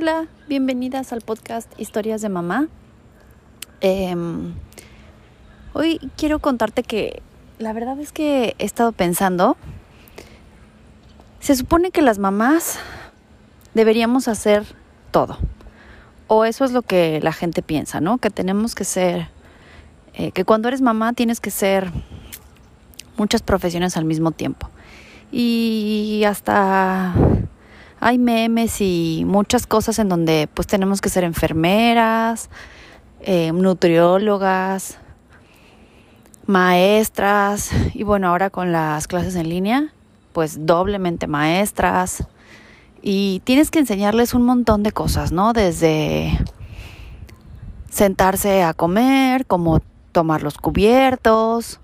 Hola, bienvenidas al podcast Historias de Mamá. Em, hoy quiero contarte que la verdad es que he estado pensando, se supone que las mamás deberíamos hacer todo, o eso es lo que la gente piensa, ¿no? Que tenemos que ser, eh, que cuando eres mamá tienes que ser muchas profesiones al mismo tiempo. Y hasta hay memes y muchas cosas en donde pues tenemos que ser enfermeras, eh, nutriólogas, maestras y bueno, ahora con las clases en línea, pues doblemente maestras y tienes que enseñarles un montón de cosas, ¿no? Desde sentarse a comer, como tomar los cubiertos,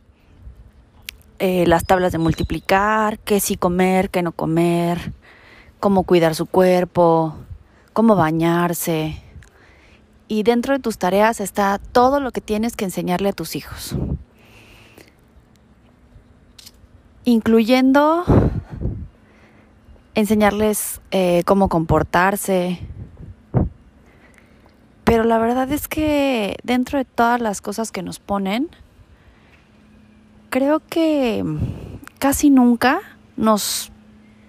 eh, las tablas de multiplicar, qué sí comer, qué no comer, cómo cuidar su cuerpo, cómo bañarse. Y dentro de tus tareas está todo lo que tienes que enseñarle a tus hijos. Incluyendo enseñarles eh, cómo comportarse. Pero la verdad es que dentro de todas las cosas que nos ponen, creo que casi nunca nos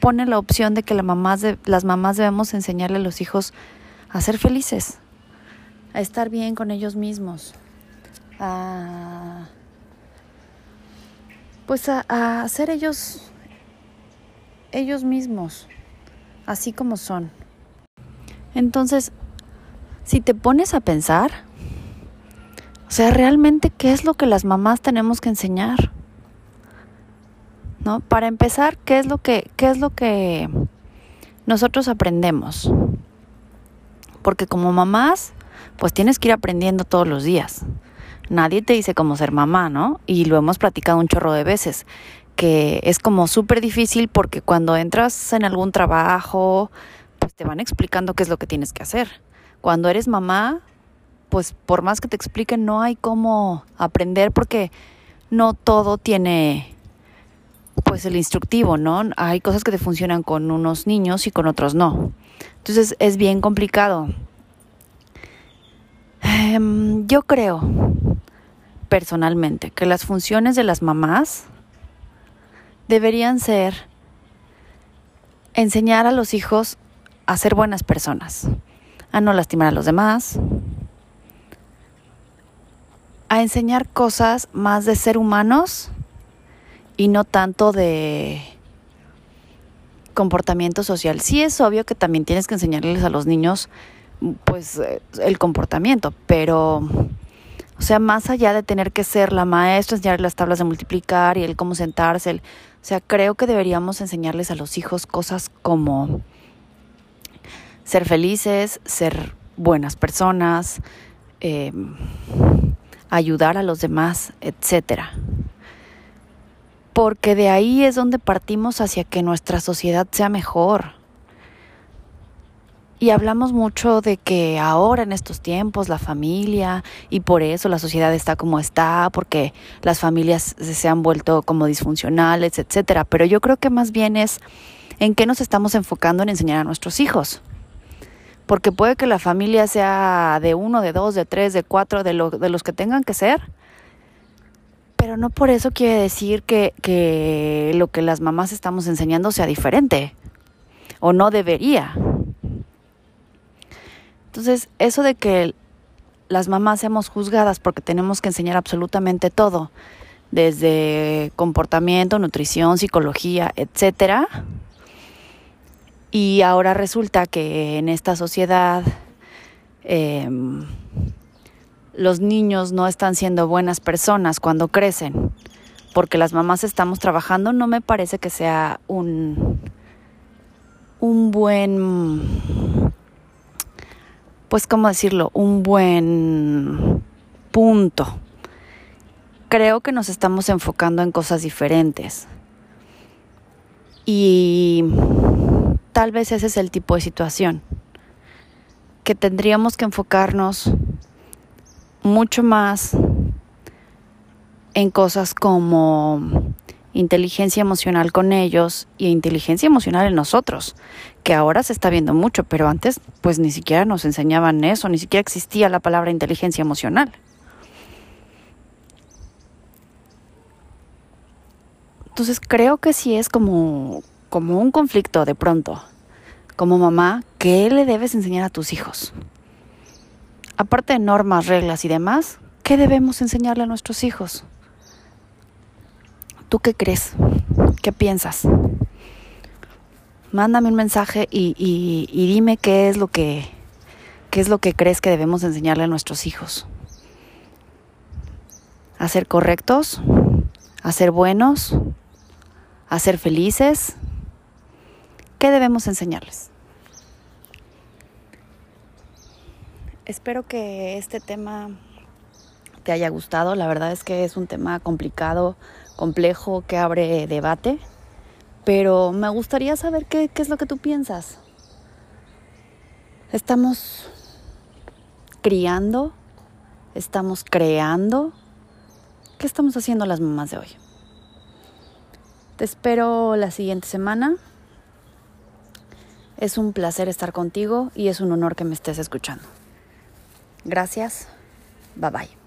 pone la opción de que las mamás debemos enseñarle a los hijos a ser felices, a estar bien con ellos mismos, a pues a, a ser ellos ellos mismos, así como son. Entonces, si te pones a pensar, o sea, realmente qué es lo que las mamás tenemos que enseñar? ¿No? Para empezar, ¿qué es lo que, qué es lo que nosotros aprendemos? Porque como mamás, pues tienes que ir aprendiendo todos los días. Nadie te dice cómo ser mamá, ¿no? Y lo hemos platicado un chorro de veces, que es como súper difícil porque cuando entras en algún trabajo, pues te van explicando qué es lo que tienes que hacer. Cuando eres mamá, pues por más que te expliquen, no hay cómo aprender porque no todo tiene pues el instructivo, ¿no? Hay cosas que te funcionan con unos niños y con otros no. Entonces es bien complicado. Em, yo creo personalmente que las funciones de las mamás deberían ser enseñar a los hijos a ser buenas personas, a no lastimar a los demás, a enseñar cosas más de ser humanos y no tanto de comportamiento social. Sí es obvio que también tienes que enseñarles a los niños pues eh, el comportamiento, pero o sea, más allá de tener que ser la maestra, enseñarles las tablas de multiplicar y el cómo sentarse, o sea, creo que deberíamos enseñarles a los hijos cosas como ser felices, ser buenas personas, eh, ayudar a los demás, etcétera porque de ahí es donde partimos hacia que nuestra sociedad sea mejor. Y hablamos mucho de que ahora en estos tiempos la familia y por eso la sociedad está como está, porque las familias se han vuelto como disfuncionales, etcétera, pero yo creo que más bien es en qué nos estamos enfocando en enseñar a nuestros hijos. Porque puede que la familia sea de uno, de dos, de tres, de cuatro, de, de los que tengan que ser, pero no por eso quiere decir que, que lo que las mamás estamos enseñando sea diferente. O no debería. Entonces, eso de que las mamás seamos juzgadas porque tenemos que enseñar absolutamente todo, desde comportamiento, nutrición, psicología, etcétera. Y ahora resulta que en esta sociedad eh, los niños no están siendo buenas personas cuando crecen, porque las mamás estamos trabajando, no me parece que sea un, un buen, pues, ¿cómo decirlo? Un buen punto. Creo que nos estamos enfocando en cosas diferentes. Y tal vez ese es el tipo de situación, que tendríamos que enfocarnos mucho más en cosas como inteligencia emocional con ellos y inteligencia emocional en nosotros, que ahora se está viendo mucho, pero antes pues ni siquiera nos enseñaban eso, ni siquiera existía la palabra inteligencia emocional. Entonces creo que sí es como, como un conflicto de pronto. Como mamá, ¿qué le debes enseñar a tus hijos? Aparte de normas, reglas y demás, ¿qué debemos enseñarle a nuestros hijos? ¿Tú qué crees? ¿Qué piensas? Mándame un mensaje y, y, dime qué es lo que qué es lo que crees que debemos enseñarle a nuestros hijos. ¿A ser correctos? ¿A ser buenos? ¿A ser felices? ¿Qué debemos enseñarles? Espero que este tema te haya gustado. La verdad es que es un tema complicado, complejo, que abre debate. Pero me gustaría saber qué, es lo que tú piensas. Estamos criando, estamos creando. ¿Qué estamos haciendo las mamás de hoy? Te espero la siguiente semana. Es un placer estar contigo y es un honor que me estés escuchando. Gracias. Bye bye.